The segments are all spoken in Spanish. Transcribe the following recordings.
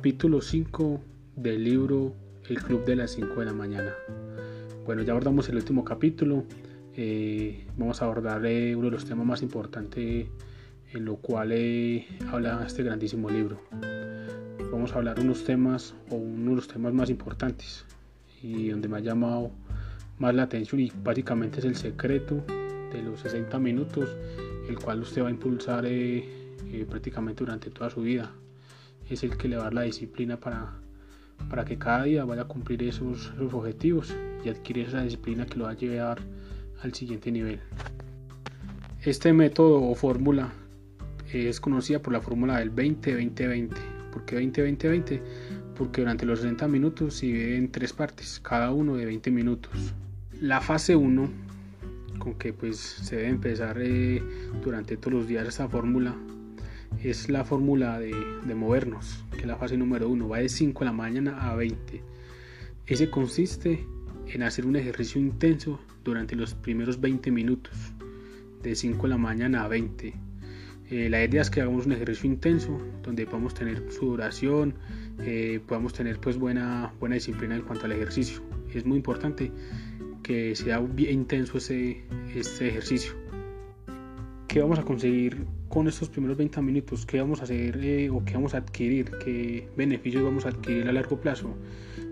Capítulo 5 del libro El Club de las 5 de la mañana. Bueno, ya abordamos el último capítulo. Eh, vamos a abordar eh, uno de los temas más importantes en lo cual eh, habla este grandísimo libro. Vamos a hablar unos temas o uno de los temas más importantes y donde me ha llamado más la atención y básicamente es el secreto de los 60 minutos, el cual usted va a impulsar prácticamente durante toda su vida es el que le va a dar la disciplina para, para que cada día vaya a cumplir esos, objetivos y adquirir esa disciplina que lo va a llevar al siguiente nivel. Este método o fórmula es conocida por la fórmula del 20-20-20. ¿Por qué 20-20-20? Porque durante los 60 minutos se divide en tres partes, cada uno de 20 minutos. La fase 1, con que pues se debe empezar eh, durante todos los días esta fórmula, es la fórmula de, movernos, que es la fase número 1, va de 5 de la mañana a 20. Ese consiste en hacer un ejercicio intenso durante los primeros 20 minutos, de 5 de la mañana a 20. Eh, la idea es que hagamos un ejercicio intenso donde podamos tener su duración, eh, podamos tener pues buena, buena disciplina en cuanto al ejercicio. Es muy importante que sea bien intenso ese, este ejercicio. ¿Qué vamos a conseguir con estos primeros 20 minutos? ¿Qué vamos a hacer eh, o qué vamos a adquirir? ¿Qué beneficios vamos a adquirir a largo plazo?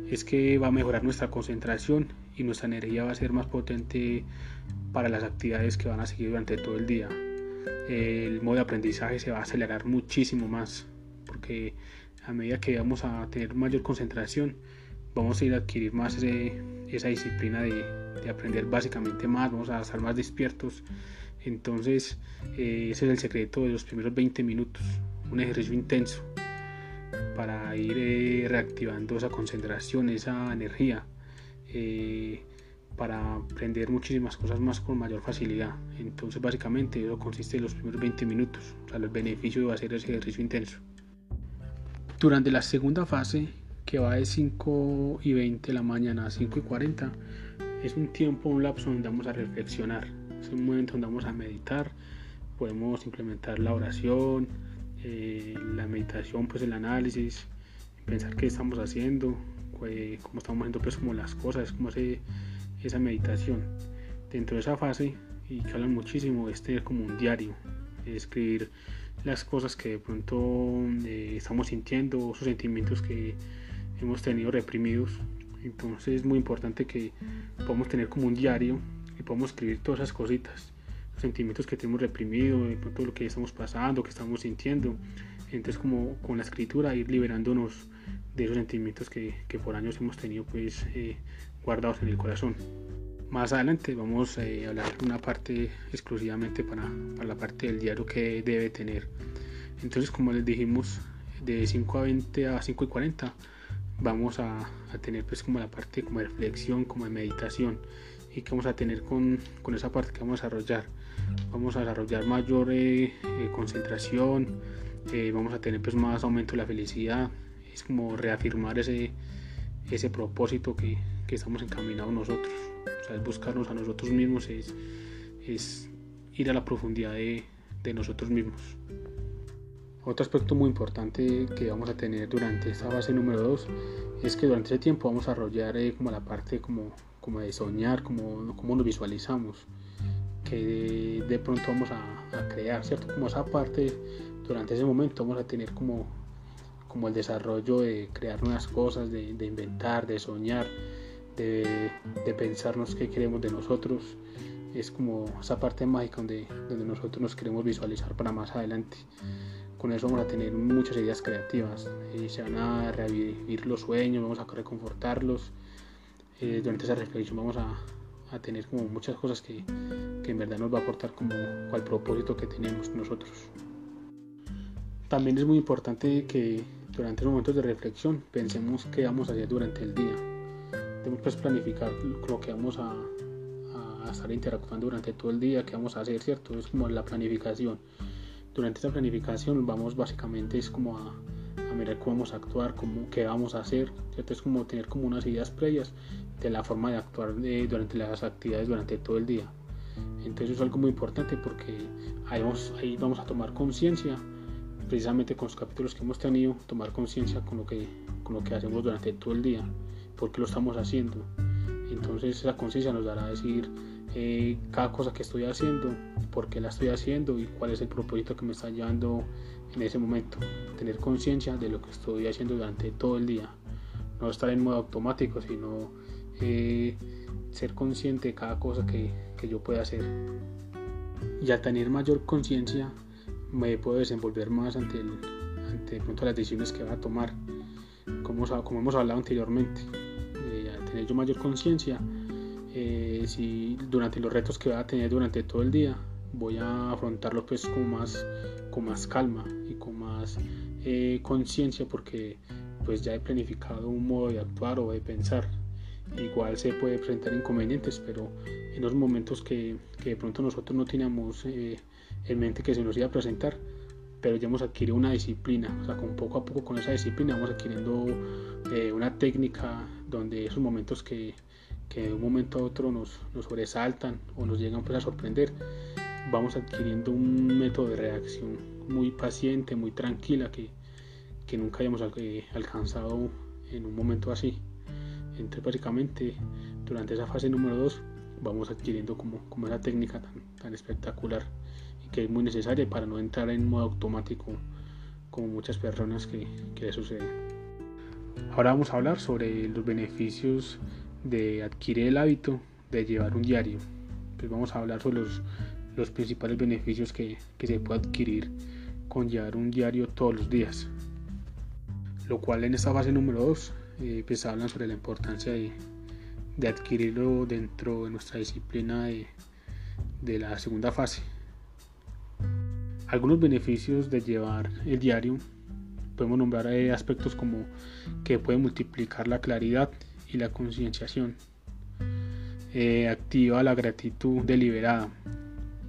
Es que va a mejorar nuestra concentración y nuestra energía va a ser más potente para las actividades que van a seguir durante todo el día. El modo de aprendizaje se va a acelerar muchísimo más porque a medida que vamos a tener mayor concentración vamos a ir a adquirir más esa disciplina de, de aprender básicamente más, vamos a estar más despiertos entonces, eh, ese es el secreto de los primeros 20 minutos, un ejercicio intenso para ir eh, reactivando esa concentración, esa energía, eh, para aprender muchísimas cosas más con mayor facilidad. Entonces, básicamente, eso consiste en los primeros 20 minutos, o sea, los beneficios de hacer ese ejercicio intenso. Durante la segunda fase, que va de 5 y 20 de la mañana a 5 y 40, es un tiempo, un lapso donde vamos a reflexionar es un momento donde vamos a meditar, podemos implementar la oración, eh, la meditación, pues el análisis, pensar qué estamos haciendo, cómo estamos haciendo pues como las cosas, cómo hace esa meditación. Dentro de esa fase, y que hablan muchísimo, es tener como un diario, escribir las cosas que de pronto eh, estamos sintiendo, esos sentimientos que hemos tenido reprimidos. Entonces es muy importante que podamos tener como un diario y podemos escribir todas esas cositas, los sentimientos que tenemos reprimido, todo lo que estamos pasando, que estamos sintiendo. Entonces como con la escritura ir liberándonos de esos sentimientos que, que por años hemos tenido pues eh, guardados en el corazón. Más adelante vamos eh, a hablar una parte exclusivamente para, para, la parte del diario que debe tener. Entonces como les dijimos de 5 a 20 a 5 y 40 vamos a, a tener pues como la parte como de reflexión, como de meditación y que vamos a tener con, con esa parte que vamos a desarrollar. Vamos a desarrollar mayor eh, eh, concentración, eh, vamos a tener pues más aumento de la felicidad, es como reafirmar ese, ese propósito que, que estamos encaminados nosotros, o sea, es buscarnos a nosotros mismos, es, es ir a la profundidad de, de nosotros mismos. Otro aspecto muy importante que vamos a tener durante esta fase número 2 es que durante ese tiempo vamos a desarrollar como la parte como como de soñar, como, como nos visualizamos, que de, pronto vamos a, crear, ¿cierto? Como esa parte, durante ese momento vamos a tener como, como el desarrollo de crear nuevas cosas, de, inventar, de soñar, de, de, pensarnos qué queremos de nosotros. Es como esa parte mágica donde, donde nosotros nos queremos visualizar para más adelante. Con eso vamos a tener muchas ideas creativas y se van a revivir los sueños, vamos a reconfortarlos eh, durante esa reflexión vamos a, a, tener como muchas cosas que, que, en verdad nos va a aportar como al propósito que tenemos nosotros. También es muy importante que durante los momentos de reflexión pensemos qué vamos a hacer durante el día. Debemos pues planificar lo que vamos a, a estar interactuando durante todo el día, qué vamos a hacer, ¿cierto? Es como la planificación. Durante esa planificación vamos básicamente es como a, a mirar cómo vamos a actuar, cómo, qué vamos a hacer, ¿cierto? Es como tener como unas ideas previas de la forma de actuar durante las actividades durante todo el día. Entonces es algo muy importante porque ahí vamos, ahí vamos a tomar conciencia precisamente con los capítulos que hemos tenido, tomar conciencia con, lo que, con lo que hacemos durante todo el día, por qué lo estamos haciendo. Entonces esa conciencia nos dará a decir eh, cada cosa que estoy haciendo, por qué la estoy haciendo y cuál es el propósito que me está llevando en ese momento. Tener conciencia de lo que estoy haciendo durante todo el día. No estar en modo automático, sino ser consciente de cada cosa que, que yo pueda hacer. Y al tener mayor conciencia me puedo desenvolver más ante, el, ante pronto las decisiones que va a tomar. Como, como hemos hablado anteriormente, eh, al tener yo mayor conciencia, eh, si durante los retos que va a tener durante todo el día, voy a afrontarlo pues con más, con más calma y con más eh, conciencia porque pues ya he planificado un modo de actuar o de pensar. Igual se puede presentar inconvenientes, pero en los momentos que, que de pronto nosotros no teníamos eh, en mente que se nos iba a presentar, pero ya hemos adquirido una disciplina, o sea, con poco a poco con esa disciplina vamos adquiriendo eh, una técnica donde esos momentos que, que, de un momento a otro nos, nos sobresaltan o nos llegan pues, a sorprender, vamos adquiriendo un método de reacción muy paciente, muy tranquila que, que nunca hayamos eh, alcanzado en un momento así. Entonces básicamente durante esa fase número 2 vamos adquiriendo como, como esa técnica tan, tan espectacular y que es muy necesaria para no entrar en modo automático como muchas personas que, que le suceden. Ahora vamos a hablar sobre los beneficios de adquirir el hábito de llevar un diario. Pues vamos a hablar sobre los, los principales beneficios que, que, se puede adquirir con llevar un diario todos los días. Lo cual en esta fase número 2 eh, pues hablan sobre la importancia de, de adquirirlo dentro de nuestra disciplina de, de la segunda fase. Algunos beneficios de llevar el diario podemos nombrar eh, aspectos como que puede multiplicar la claridad y la concienciación. Eh, activa la gratitud deliberada,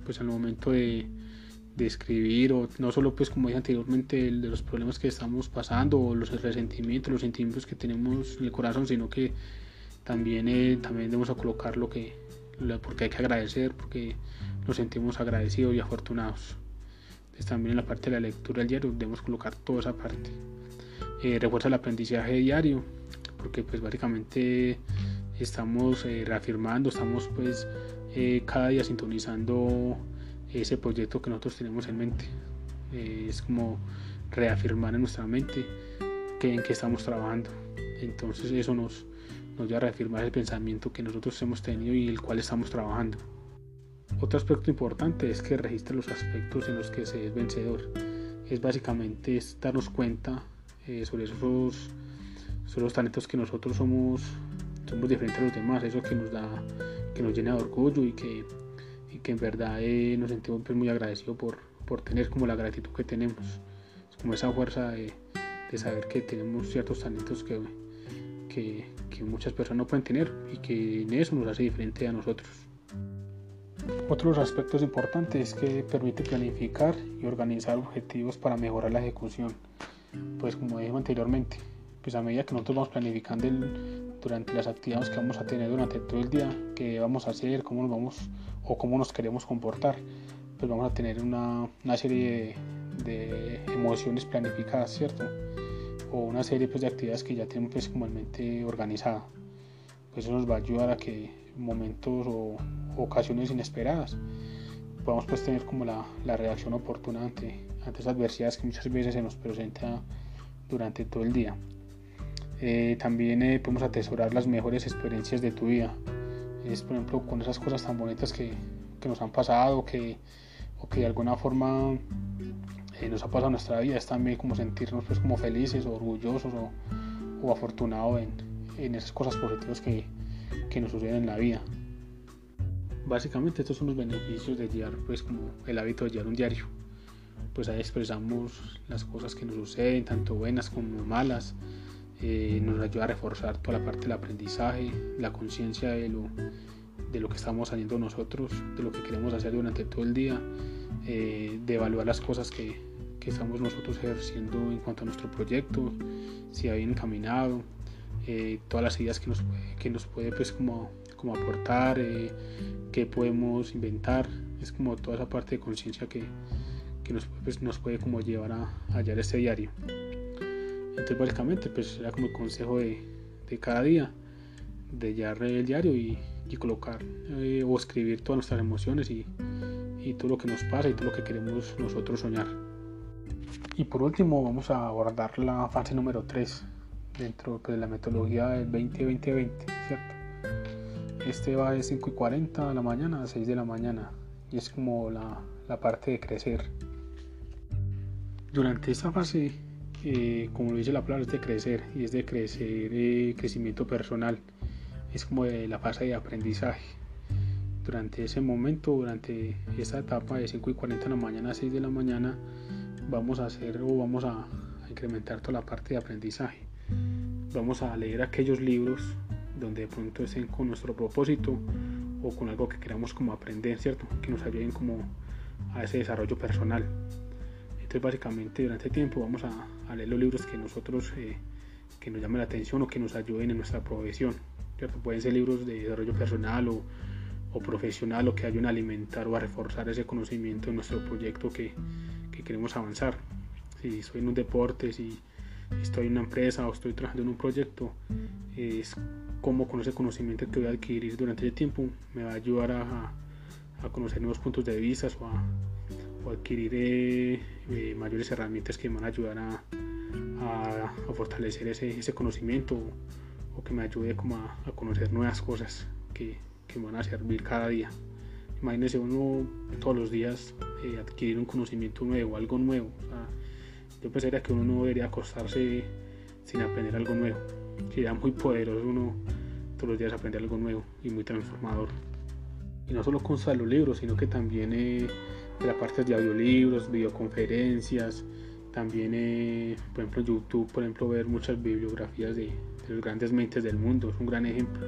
pues al momento de, de, escribir o no solo pues como dije anteriormente de los problemas que estamos pasando o los resentimientos, los sentimientos que tenemos en el corazón, sino que también, eh, también debemos colocar lo que, porque hay que agradecer, porque nos sentimos agradecidos y afortunados. Entonces, también en la parte de la lectura del diario debemos colocar toda esa parte. Eh, refuerza el aprendizaje diario, porque pues básicamente estamos eh, reafirmando, estamos pues cada día sintonizando ese proyecto que nosotros tenemos en mente. es como reafirmar en nuestra mente que, en qué estamos trabajando. Entonces eso nos, nos lleva a reafirmar el pensamiento que nosotros hemos tenido y el cual estamos trabajando. Otro aspecto importante es que registra los aspectos en los que se es vencedor. Es básicamente darnos cuenta eh, sobre esos, sobre los talentos que nosotros somos, somos diferentes a los demás, eso que nos da, que nos llena de orgullo y que, y que en verdad eh, nos sentimos pues, muy agradecidos por, por tener como la gratitud que tenemos. Es como esa fuerza de, de saber que tenemos ciertos talentos que, que, muchas personas no pueden tener y que en eso nos hace diferente a nosotros. Otros aspectos importantes es que permite planificar y organizar objetivos para mejorar la ejecución. Pues como dije anteriormente, pues a medida que nosotros vamos planificando durante las actividades que vamos a tener durante todo el día, qué vamos a hacer, cómo nos vamos o cómo nos queremos comportar, pues vamos a tener una, una serie de, emociones planificadas, ¿cierto? o una serie pues, de actividades que ya tenemos pues, como en mente organizada. Pues eso nos va a ayudar a que momentos o, ocasiones inesperadas podamos pues tener como la, la reacción oportuna ante, ante esas adversidades que muchas veces se nos presenta durante todo el día. Eh, también eh, podemos atesorar las mejores experiencias de tu vida. Es por ejemplo con esas cosas tan bonitas que, que nos han pasado que, o que de alguna forma nos ha pasado en nuestra vida es también como sentirnos pues como felices o orgullosos o, o afortunados en, en, esas cosas positivas que, que, nos suceden en la vida. Básicamente estos son los beneficios de llevar pues como el hábito de llevar un diario. Pues ahí expresamos las cosas que nos suceden, tanto buenas como malas. Eh, nos ayuda a reforzar toda la parte del aprendizaje, la conciencia de lo, de lo que estamos haciendo nosotros, de lo que queremos hacer durante todo el día, eh, de evaluar las cosas que, que estamos nosotros ejerciendo en cuanto a nuestro proyecto, si ha bien encaminado, eh, todas las ideas que nos que nos puede pues como, como aportar, eh, qué podemos inventar, es como toda esa parte de conciencia que, que nos, pues, nos puede como llevar a, hallar este diario. Entonces básicamente pues era como el consejo de, de cada día, de hallar el diario y, y colocar eh, o escribir todas nuestras emociones y, y todo lo que nos pasa y todo lo que queremos nosotros soñar. Y por último vamos a abordar la fase número 3 dentro pues, de la metodología del 20-20-20, ¿cierto? Este va de 5 y 40 de la mañana a 6 de la mañana y es como la, la parte de crecer. Durante esta fase, eh, como lo dice la palabra, es de crecer y es de crecer eh, crecimiento personal. Es como de la fase de aprendizaje. Durante ese momento, durante esta etapa de 5 y 40 de la mañana a 6 de la mañana, vamos a hacer o vamos a, incrementar toda la parte de aprendizaje. Vamos a leer aquellos libros donde de pronto estén con nuestro propósito o con algo que queramos como aprender, ¿cierto? Que nos ayuden como a ese desarrollo personal. Entonces básicamente durante el tiempo vamos a, leer los libros que nosotros, eh, que nos llamen la atención o que nos ayuden en nuestra profesión. Pueden ser libros de desarrollo personal o, profesional o que ayuden a alimentar o a reforzar ese conocimiento en nuestro proyecto que, que queremos avanzar. Si soy en un deporte, si estoy en una empresa o estoy trabajando en un proyecto, es cómo con ese conocimiento que voy a adquirir durante ese tiempo me va a ayudar a, a conocer nuevos puntos de vista o a, o adquirir eh, eh, mayores herramientas que me van a ayudar a, a, fortalecer ese, ese, conocimiento o, que me ayude como a, conocer nuevas cosas que, que, me van a servir cada día. Imagínese uno todos los días eh, adquirir un conocimiento nuevo, algo nuevo. yo pensaría que uno no debería acostarse sin aprender algo nuevo. Sería muy poderoso uno todos los días aprender algo nuevo y muy transformador. Y no solo de los libros, sino que también eh, de la parte de audiolibros, videoconferencias, también, eh, por ejemplo, YouTube, por ejemplo, ver muchas bibliografías de, de, los grandes mentes del mundo, es un gran ejemplo.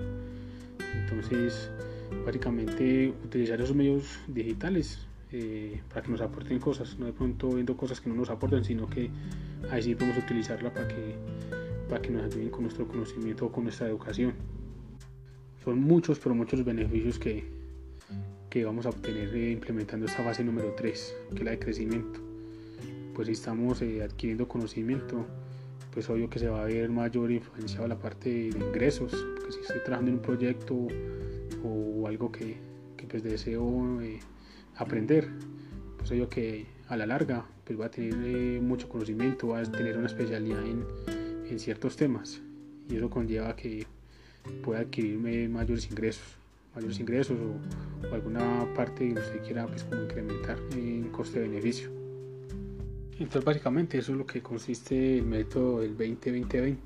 Entonces, básicamente, utilizar esos medios digitales eh, para que nos aporten cosas, no de pronto viendo cosas que no nos aportan, sino que ahí sí podemos utilizarla para que, para que nos ayuden con nuestro conocimiento o con nuestra educación. Son muchos, pero muchos beneficios que, que vamos a obtener eh, implementando esta fase número 3, que es la de crecimiento. Pues si estamos eh, adquiriendo conocimiento, pues obvio que se va a ver mayor influenciado la parte de ingresos, porque si estoy trabajando en un proyecto o algo que, que pues deseo aprender, pues obvio que a la larga pues va a tener eh, mucho conocimiento, va a tener una especialidad en, en ciertos temas y eso conlleva que pueda adquirirme mayores ingresos, mayores ingresos o, alguna parte que usted quiera pues como incrementar en coste-beneficio. Entonces básicamente eso es lo que consiste el método del 20-20-20,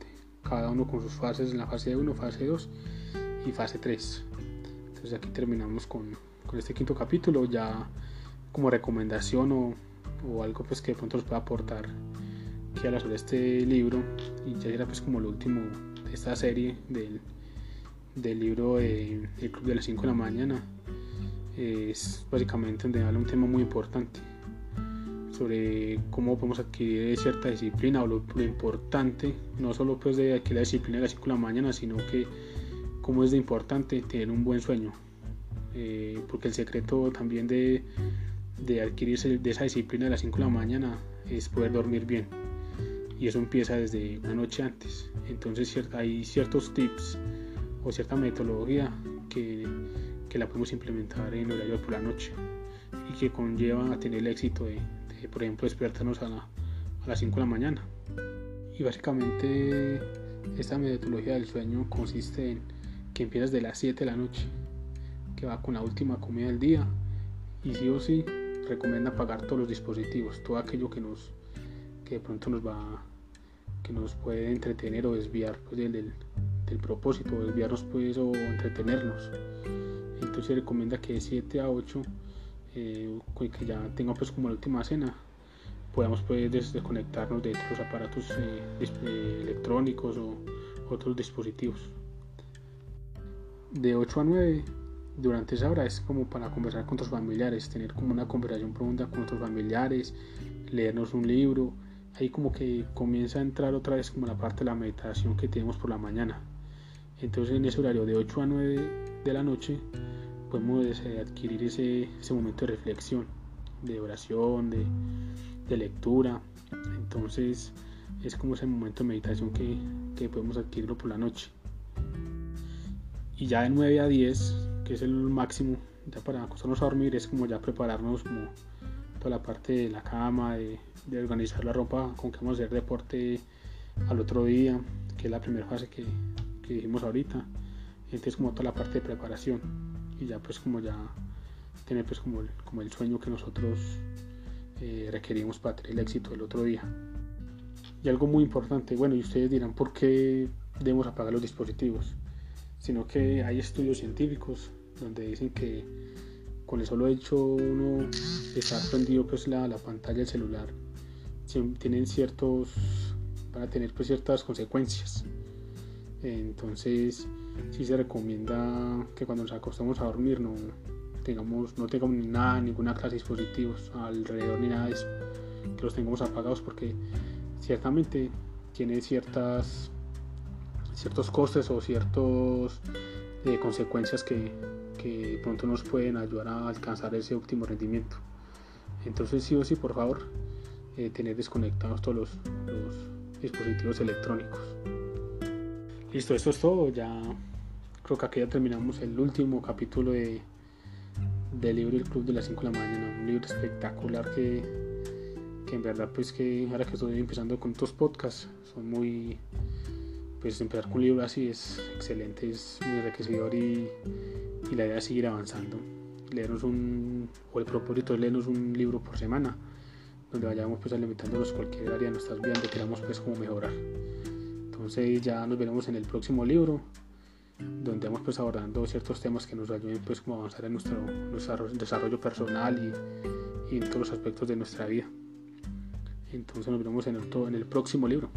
cada uno con sus fases en la fase 1, fase 2 y fase 3. Entonces aquí terminamos con, este quinto capítulo ya como recomendación o, algo pues que de pronto nos pueda aportar que habla sobre este libro. Y ya era pues como lo último de esta serie del, del libro de, El Club de las 5 de la mañana. Es básicamente donde habla un tema muy importante sobre cómo podemos adquirir cierta disciplina o lo, importante, no solo pues de adquirir la disciplina de las 5 de la mañana, sino que cómo es de importante tener un buen sueño, eh, porque el secreto también de, de adquirirse de esa disciplina de las 5 de la mañana es poder dormir bien. Y eso empieza desde una noche antes. Entonces hay ciertos tips o cierta metodología que, que la podemos implementar en horario por la noche y que conlleva a tener el éxito de, por ejemplo despertarnos a, las 5 de la mañana y básicamente esta metodología del sueño consiste en que empiezas de las 7 de la noche que va con la última comida del día y sí o sí recomienda apagar todos los dispositivos, todo aquello que nos que de pronto nos va que nos puede entretener o desviar pues, del, del, propósito, desviarnos pues o entretenernos. Entonces recomienda que de 7 a 8 eh, que ya tenga pues como la última cena podamos pues desconectarnos de los aparatos eh, eh, electrónicos o otros dispositivos. De 8 a 9 durante esa hora es como para conversar con otros familiares, tener como una conversación profunda con otros familiares, leernos un libro, ahí como que comienza a entrar otra vez como la parte de la meditación que tenemos por la mañana. Entonces en ese horario de 8 a 9 de la noche podemos eh, adquirir ese, ese momento de reflexión de oración, de, de, lectura. Entonces es como ese momento de meditación que, que podemos adquirirlo por la noche. Y ya de 9 a 10, que es el máximo, ya para acostarnos a dormir, es como ya prepararnos como toda la parte de la cama, de, de organizar la ropa con que vamos a hacer deporte al otro día, que es la primera fase que, que dijimos ahorita. Entonces como toda la parte de preparación y ya pues como ya tener pues como el, como el sueño que nosotros eh, requerimos para tener el éxito del otro día. Y algo muy importante, bueno, y ustedes dirán por qué debemos apagar los dispositivos sino que hay estudios científicos donde dicen que con el solo hecho uno estar prendido pues la, la pantalla del celular tienen ciertos van a tener pues ciertas consecuencias entonces sí se recomienda que cuando nos acostamos a dormir no tengamos no tengamos nada ninguna clase de dispositivos alrededor ni nada de eso que los tengamos apagados porque ciertamente tiene ciertas ciertos costes o ciertas eh, consecuencias que, que pronto nos pueden ayudar a alcanzar ese óptimo rendimiento. Entonces sí o sí, por favor, eh, tener desconectados todos los, dispositivos electrónicos. Listo, esto es todo. Ya creo que aquí ya terminamos el último capítulo de, del libro El Club de las 5 de la mañana. Un libro espectacular que, que en verdad pues que ahora que estoy empezando con estos podcasts son muy pues empezar con un libro así es excelente, es muy enriquecedor y, y la idea es seguir avanzando. Leernos un, o el propósito es leernos un libro por semana, donde vayamos pues alimentándonos cualquier área de nuestras vidas donde queramos pues como mejorar. Entonces ya nos veremos en el próximo libro, donde vamos pues abordando ciertos temas que nos ayuden pues como avanzar en nuestro, desarrollo personal y, en todos los aspectos de nuestra vida. Entonces nos veremos en el próximo libro.